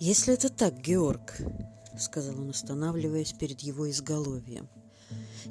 «Если это так, Георг», — сказал он, останавливаясь перед его изголовьем,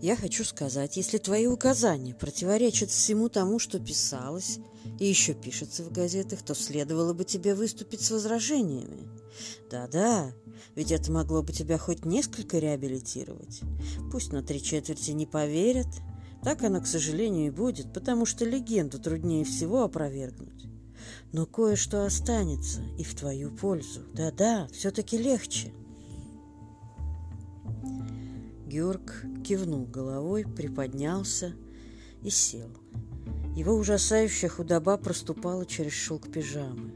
«я хочу сказать, если твои указания противоречат всему тому, что писалось и еще пишется в газетах, то следовало бы тебе выступить с возражениями. Да-да, ведь это могло бы тебя хоть несколько реабилитировать. Пусть на три четверти не поверят, так оно, к сожалению, и будет, потому что легенду труднее всего опровергнуть. Но кое-что останется и в твою пользу. Да-да, все-таки легче. Георг кивнул головой, приподнялся и сел. Его ужасающая худоба проступала через шелк пижамы.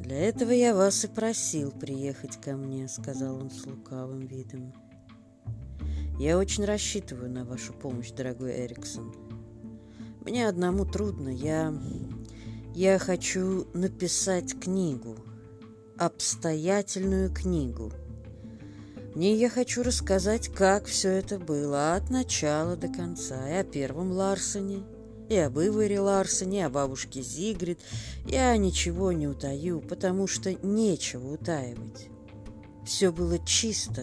«Для этого я вас и просил приехать ко мне», — сказал он с лукавым видом. «Я очень рассчитываю на вашу помощь, дорогой Эриксон. Мне одному трудно. Я... я хочу написать книгу. Обстоятельную книгу. В ней я хочу рассказать, как все это было от начала до конца. И о первом Ларсоне, и об Иваре Ларсоне, и о бабушке Зигрид. Я ничего не утаю, потому что нечего утаивать. Все было чисто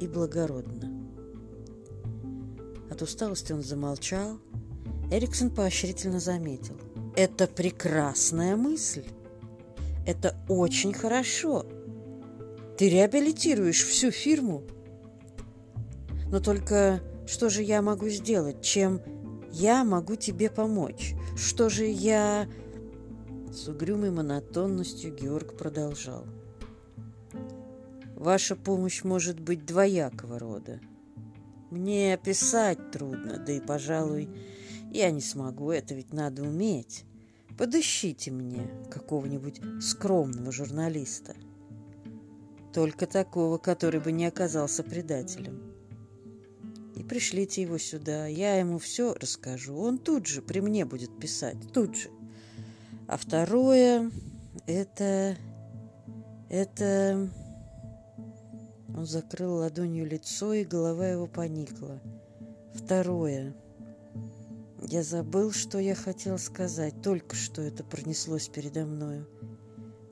и благородно. От усталости он замолчал. Эриксон поощрительно заметил. «Это прекрасная мысль. Это очень хорошо. Ты реабилитируешь всю фирму. Но только что же я могу сделать? Чем я могу тебе помочь? Что же я...» С угрюмой монотонностью Георг продолжал. «Ваша помощь может быть двоякого рода. Мне описать трудно, да и, пожалуй, я не смогу, это ведь надо уметь. Подыщите мне какого-нибудь скромного журналиста. Только такого, который бы не оказался предателем и пришлите его сюда. Я ему все расскажу. Он тут же при мне будет писать. Тут же. А второе – это... Это... Он закрыл ладонью лицо, и голова его поникла. Второе. Я забыл, что я хотел сказать. Только что это пронеслось передо мною.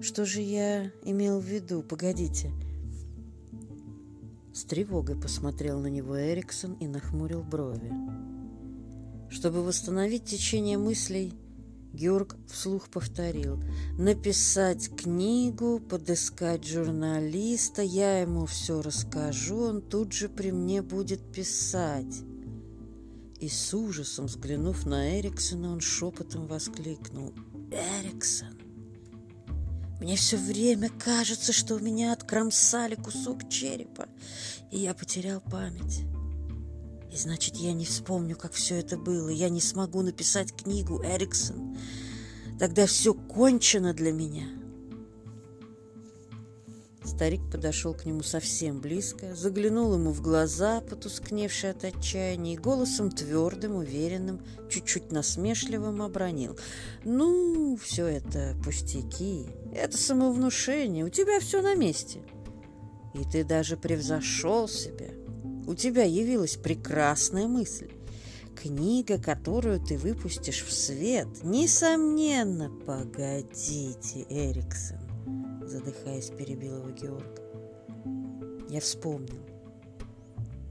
Что же я имел в виду? Погодите. С тревогой посмотрел на него Эриксон и нахмурил брови. Чтобы восстановить течение мыслей, Георг вслух повторил. «Написать книгу, подыскать журналиста, я ему все расскажу, он тут же при мне будет писать». И с ужасом взглянув на Эриксона, он шепотом воскликнул. «Эриксон, мне все время кажется, что у меня откромсали кусок черепа, и я потерял память. И значит, я не вспомню, как все это было. Я не смогу написать книгу, Эриксон. Тогда все кончено для меня. Старик подошел к нему совсем близко, заглянул ему в глаза, потускневшие от отчаяния, и голосом твердым, уверенным, чуть-чуть насмешливым обронил. «Ну, все это пустяки, это самовнушение, у тебя все на месте. И ты даже превзошел себя. У тебя явилась прекрасная мысль. Книга, которую ты выпустишь в свет, несомненно, погодите, Эриксон задыхаясь, перебил его Георг. Я вспомнил.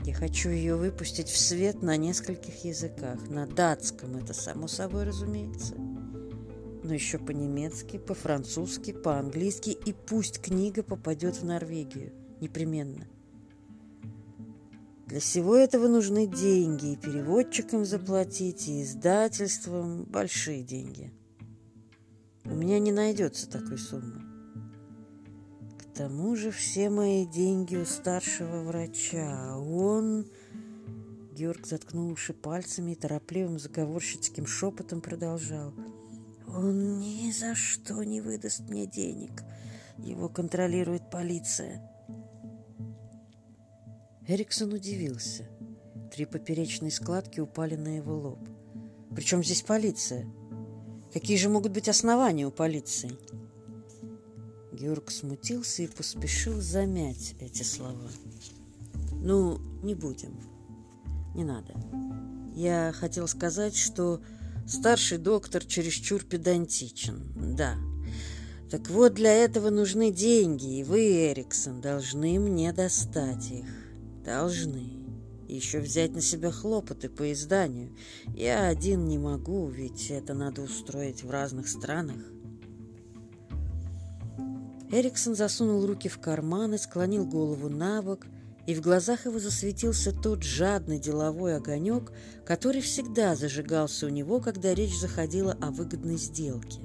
Я хочу ее выпустить в свет на нескольких языках. На датском, это само собой разумеется. Но еще по-немецки, по-французски, по-английски. И пусть книга попадет в Норвегию. Непременно. Для всего этого нужны деньги. И переводчикам заплатить, и издательствам. Большие деньги. У меня не найдется такой суммы тому же все мои деньги у старшего врача. Он...» Георг заткнул пальцами и торопливым заговорщицким шепотом продолжал. «Он ни за что не выдаст мне денег. Его контролирует полиция». Эриксон удивился. Три поперечные складки упали на его лоб. «Причем здесь полиция? Какие же могут быть основания у полиции?» Георг смутился и поспешил замять эти слова. «Ну, не будем. Не надо. Я хотел сказать, что старший доктор чересчур педантичен. Да. Так вот, для этого нужны деньги, и вы, Эриксон, должны мне достать их. Должны. И еще взять на себя хлопоты по изданию. Я один не могу, ведь это надо устроить в разных странах. Эриксон засунул руки в карманы, склонил голову на бок, и в глазах его засветился тот жадный деловой огонек, который всегда зажигался у него, когда речь заходила о выгодной сделке.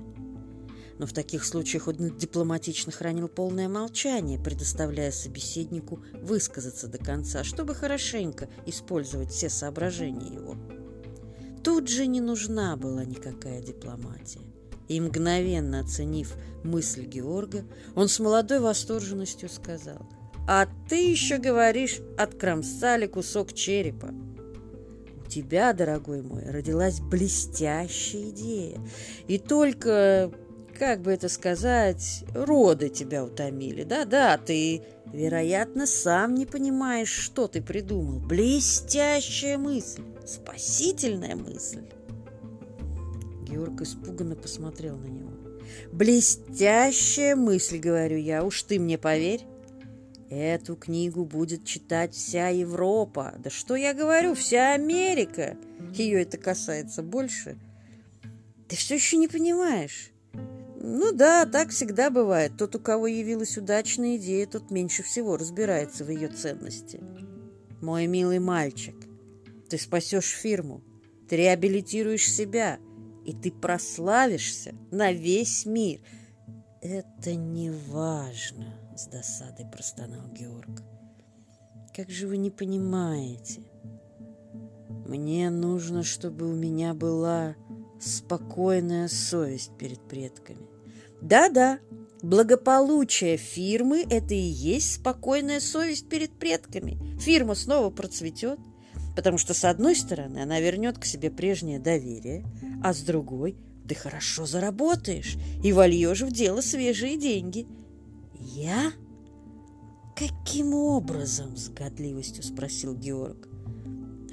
Но в таких случаях он дипломатично хранил полное молчание, предоставляя собеседнику высказаться до конца, чтобы хорошенько использовать все соображения его. Тут же не нужна была никакая дипломатия и, мгновенно оценив мысль Георга, он с молодой восторженностью сказал, «А ты еще говоришь, откромсали кусок черепа». У тебя, дорогой мой, родилась блестящая идея. И только, как бы это сказать, роды тебя утомили. Да-да, ты, вероятно, сам не понимаешь, что ты придумал. Блестящая мысль, спасительная мысль. Георг испуганно посмотрел на него. «Блестящая мысль, — говорю я, — уж ты мне поверь. Эту книгу будет читать вся Европа. Да что я говорю, вся Америка. Ее это касается больше. Ты все еще не понимаешь?» Ну да, так всегда бывает. Тот, у кого явилась удачная идея, тот меньше всего разбирается в ее ценности. Мой милый мальчик, ты спасешь фирму, ты реабилитируешь себя, и ты прославишься на весь мир. Это не важно, с досадой простонал Георг. Как же вы не понимаете? Мне нужно, чтобы у меня была спокойная совесть перед предками. Да-да, благополучие фирмы – это и есть спокойная совесть перед предками. Фирма снова процветет, потому что, с одной стороны, она вернет к себе прежнее доверие, а с другой ты хорошо заработаешь и вольешь в дело свежие деньги. Я? Каким образом? С годливостью спросил Георг.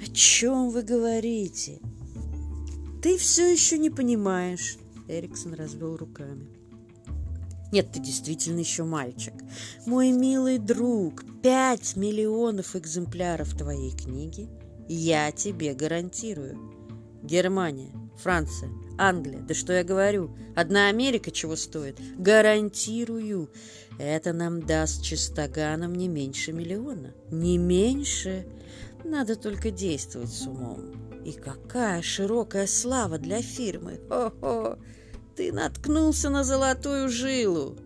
О чем вы говорите? Ты все еще не понимаешь. Эриксон развел руками. Нет, ты действительно еще мальчик. Мой милый друг, пять миллионов экземпляров твоей книги я тебе гарантирую. Германия, Франция, Англия. Да что я говорю? Одна Америка чего стоит? Гарантирую. Это нам даст чистоганом не меньше миллиона. Не меньше. Надо только действовать с умом. И какая широкая слава для фирмы. Хо-хо! Ты наткнулся на золотую жилу.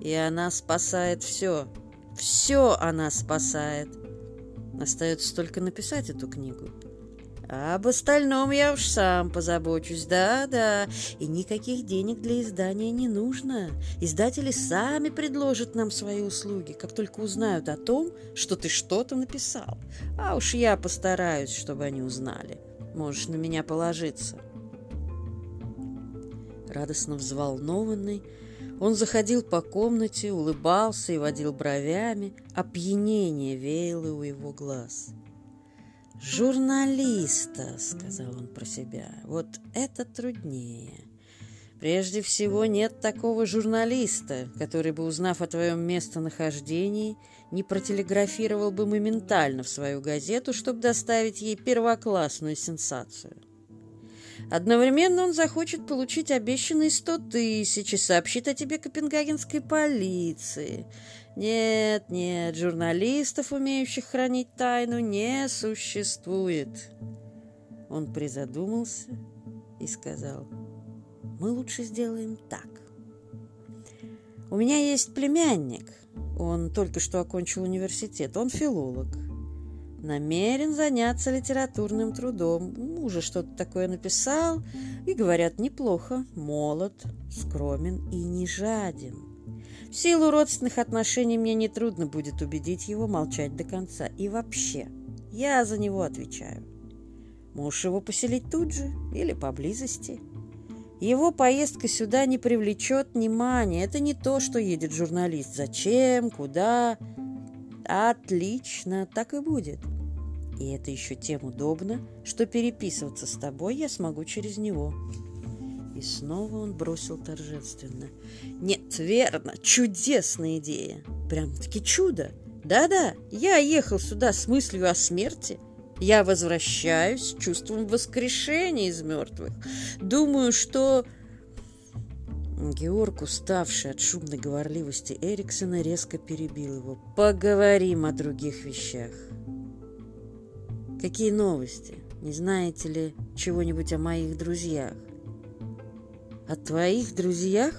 И она спасает все. Все она спасает. Остается только написать эту книгу. А об остальном я уж сам позабочусь, да-да. И никаких денег для издания не нужно. Издатели сами предложат нам свои услуги, как только узнают о том, что ты что-то написал. А уж я постараюсь, чтобы они узнали. Можешь на меня положиться. Радостно взволнованный, он заходил по комнате, улыбался и водил бровями. Опьянение веяло у его глаз. — «Журналиста», — сказал он про себя, — «вот это труднее. Прежде всего, нет такого журналиста, который бы, узнав о твоем местонахождении, не протелеграфировал бы моментально в свою газету, чтобы доставить ей первоклассную сенсацию. Одновременно он захочет получить обещанные сто тысяч и сообщит о тебе копенгагенской полиции. Нет, нет, журналистов, умеющих хранить тайну, не существует. Он призадумался и сказал, мы лучше сделаем так. У меня есть племянник, он только что окончил университет, он филолог. Намерен заняться литературным трудом. Уже что-то такое написал, и, говорят, неплохо, молод, скромен и не жаден. В силу родственных отношений мне нетрудно будет убедить его молчать до конца. И вообще, я за него отвечаю. Можешь его поселить тут же или поблизости. Его поездка сюда не привлечет внимания. Это не то, что едет журналист. Зачем? Куда? Отлично, так и будет. И это еще тем удобно, что переписываться с тобой я смогу через него. И снова он бросил торжественно. Нет, верно, чудесная идея. Прям-таки чудо. Да-да, я ехал сюда с мыслью о смерти. Я возвращаюсь с чувством воскрешения из мертвых. Думаю, что... Георг, уставший от шумной говорливости Эриксона, резко перебил его. «Поговорим о других вещах. Какие новости? Не знаете ли чего-нибудь о моих друзьях?» «О твоих друзьях?»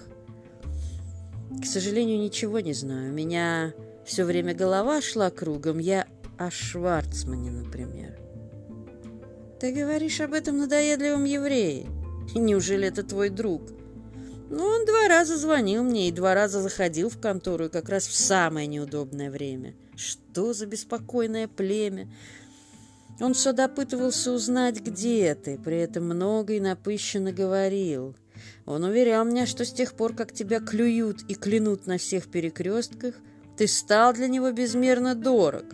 «К сожалению, ничего не знаю. У меня все время голова шла кругом. Я о Шварцмане, например». «Ты говоришь об этом надоедливом еврее? Неужели это твой друг?» Ну, он два раза звонил мне и два раза заходил в контору, как раз в самое неудобное время. Что за беспокойное племя? Он все допытывался узнать, где ты, при этом много и напыщенно говорил. Он уверял меня, что с тех пор, как тебя клюют и клянут на всех перекрестках, ты стал для него безмерно дорог,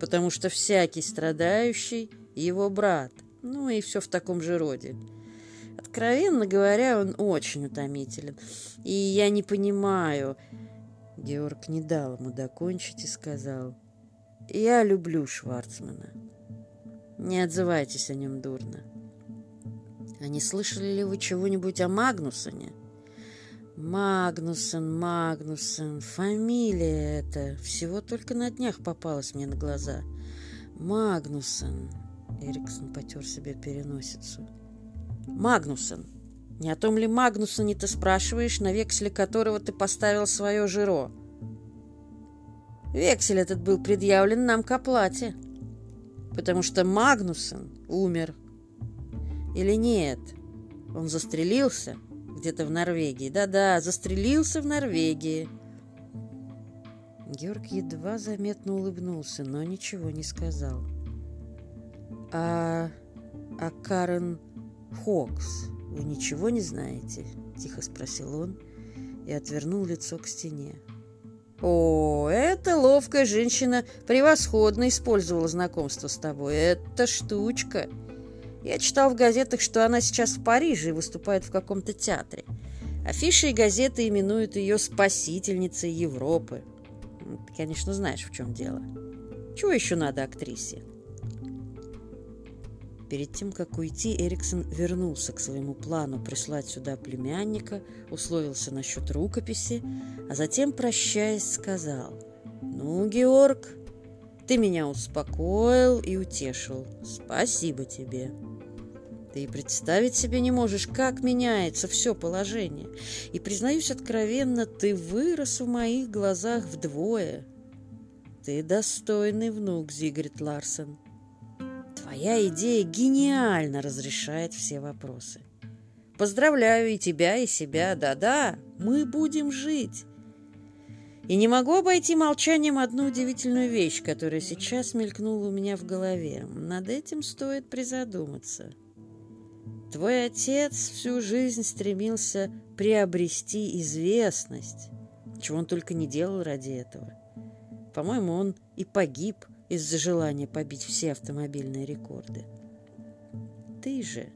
потому что всякий страдающий — его брат, ну и все в таком же роде. Откровенно говоря, он очень утомителен. И я не понимаю... Георг не дал ему докончить и сказал, «Я люблю Шварцмана. Не отзывайтесь о нем дурно. А не слышали ли вы чего-нибудь о Магнусоне?» Магнусон, Магнусон, фамилия эта. Всего только на днях попалась мне на глаза. Магнусон. Эриксон потер себе переносицу. Магнусон. Не о том ли Магнусоне ты спрашиваешь, на векселе которого ты поставил свое жиро? Вексель этот был предъявлен нам к оплате, потому что Магнусон умер. Или нет? Он застрелился где-то в Норвегии. Да-да, застрелился в Норвегии. Георг едва заметно улыбнулся, но ничего не сказал. А, а Карен «Хокс, вы ничего не знаете?» – тихо спросил он и отвернул лицо к стене. «О, эта ловкая женщина превосходно использовала знакомство с тобой. Это штучка. Я читал в газетах, что она сейчас в Париже и выступает в каком-то театре. Афиши и газеты именуют ее спасительницей Европы. Ты, конечно, знаешь, в чем дело. Чего еще надо актрисе?» Перед тем, как уйти, Эриксон вернулся к своему плану прислать сюда племянника, условился насчет рукописи, а затем, прощаясь, сказал «Ну, Георг, ты меня успокоил и утешил. Спасибо тебе». Ты и представить себе не можешь, как меняется все положение. И, признаюсь откровенно, ты вырос в моих глазах вдвое. Ты достойный внук, Зигрид Ларсен. Твоя идея гениально разрешает все вопросы. Поздравляю и тебя, и себя. Да-да, мы будем жить. И не могу обойти молчанием одну удивительную вещь, которая сейчас мелькнула у меня в голове. Над этим стоит призадуматься. Твой отец всю жизнь стремился приобрести известность, чего он только не делал ради этого. По-моему, он и погиб – из-за желания побить все автомобильные рекорды. Ты же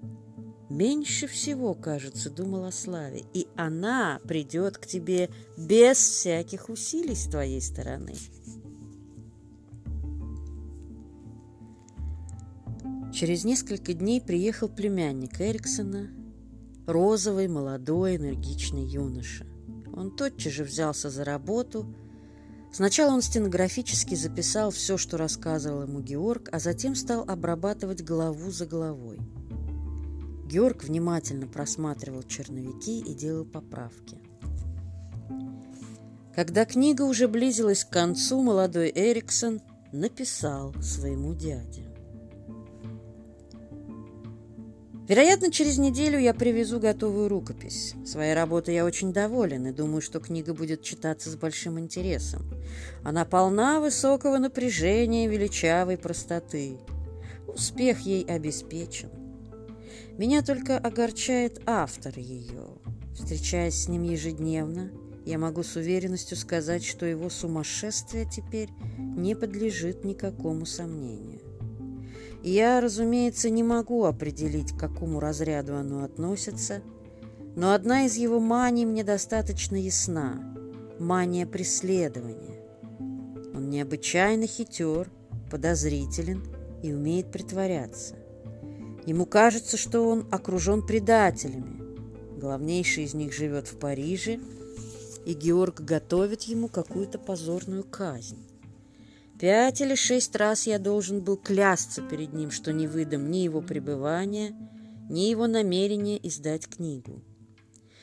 меньше всего, кажется, думал о славе, и она придет к тебе без всяких усилий с твоей стороны. Через несколько дней приехал племянник Эриксона, розовый, молодой, энергичный юноша. Он тотчас же взялся за работу – Сначала он стенографически записал все, что рассказывал ему Георг, а затем стал обрабатывать главу за главой. Георг внимательно просматривал черновики и делал поправки. Когда книга уже близилась к концу, молодой Эриксон написал своему дяде. Вероятно, через неделю я привезу готовую рукопись. Своей работой я очень доволен и думаю, что книга будет читаться с большим интересом. Она полна высокого напряжения и величавой простоты. Успех ей обеспечен. Меня только огорчает автор ее. Встречаясь с ним ежедневно, я могу с уверенностью сказать, что его сумасшествие теперь не подлежит никакому сомнению. Я, разумеется, не могу определить, к какому разряду оно относится, Но одна из его маний мне достаточно ясна – мания преследования. Он необычайно хитер, подозрителен и умеет притворяться. Ему кажется, что он окружен предателями. Главнейший из них живет в Париже, и Георг готовит ему какую-то позорную казнь. Пять или шесть раз я должен был клясться перед ним, что не выдам ни его пребывания, ни его намерения издать книгу.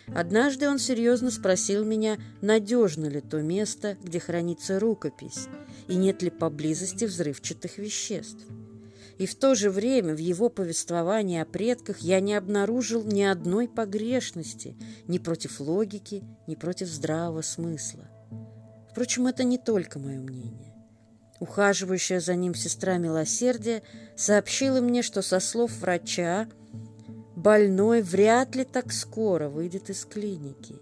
Однажды он серьезно спросил меня, надежно ли то место, где хранится рукопись, и нет ли поблизости взрывчатых веществ. И в то же время в его повествовании о предках я не обнаружил ни одной погрешности ни против логики, ни против здравого смысла. Впрочем, это не только мое мнение. Ухаживающая за ним сестра милосердия сообщила мне, что со слов врача больной вряд ли так скоро выйдет из клиники.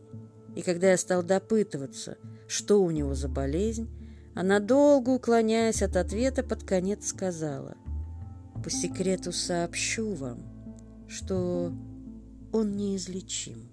И когда я стал допытываться, что у него за болезнь, она, долго уклоняясь от ответа, под конец сказала, «По секрету сообщу вам, что он неизлечим».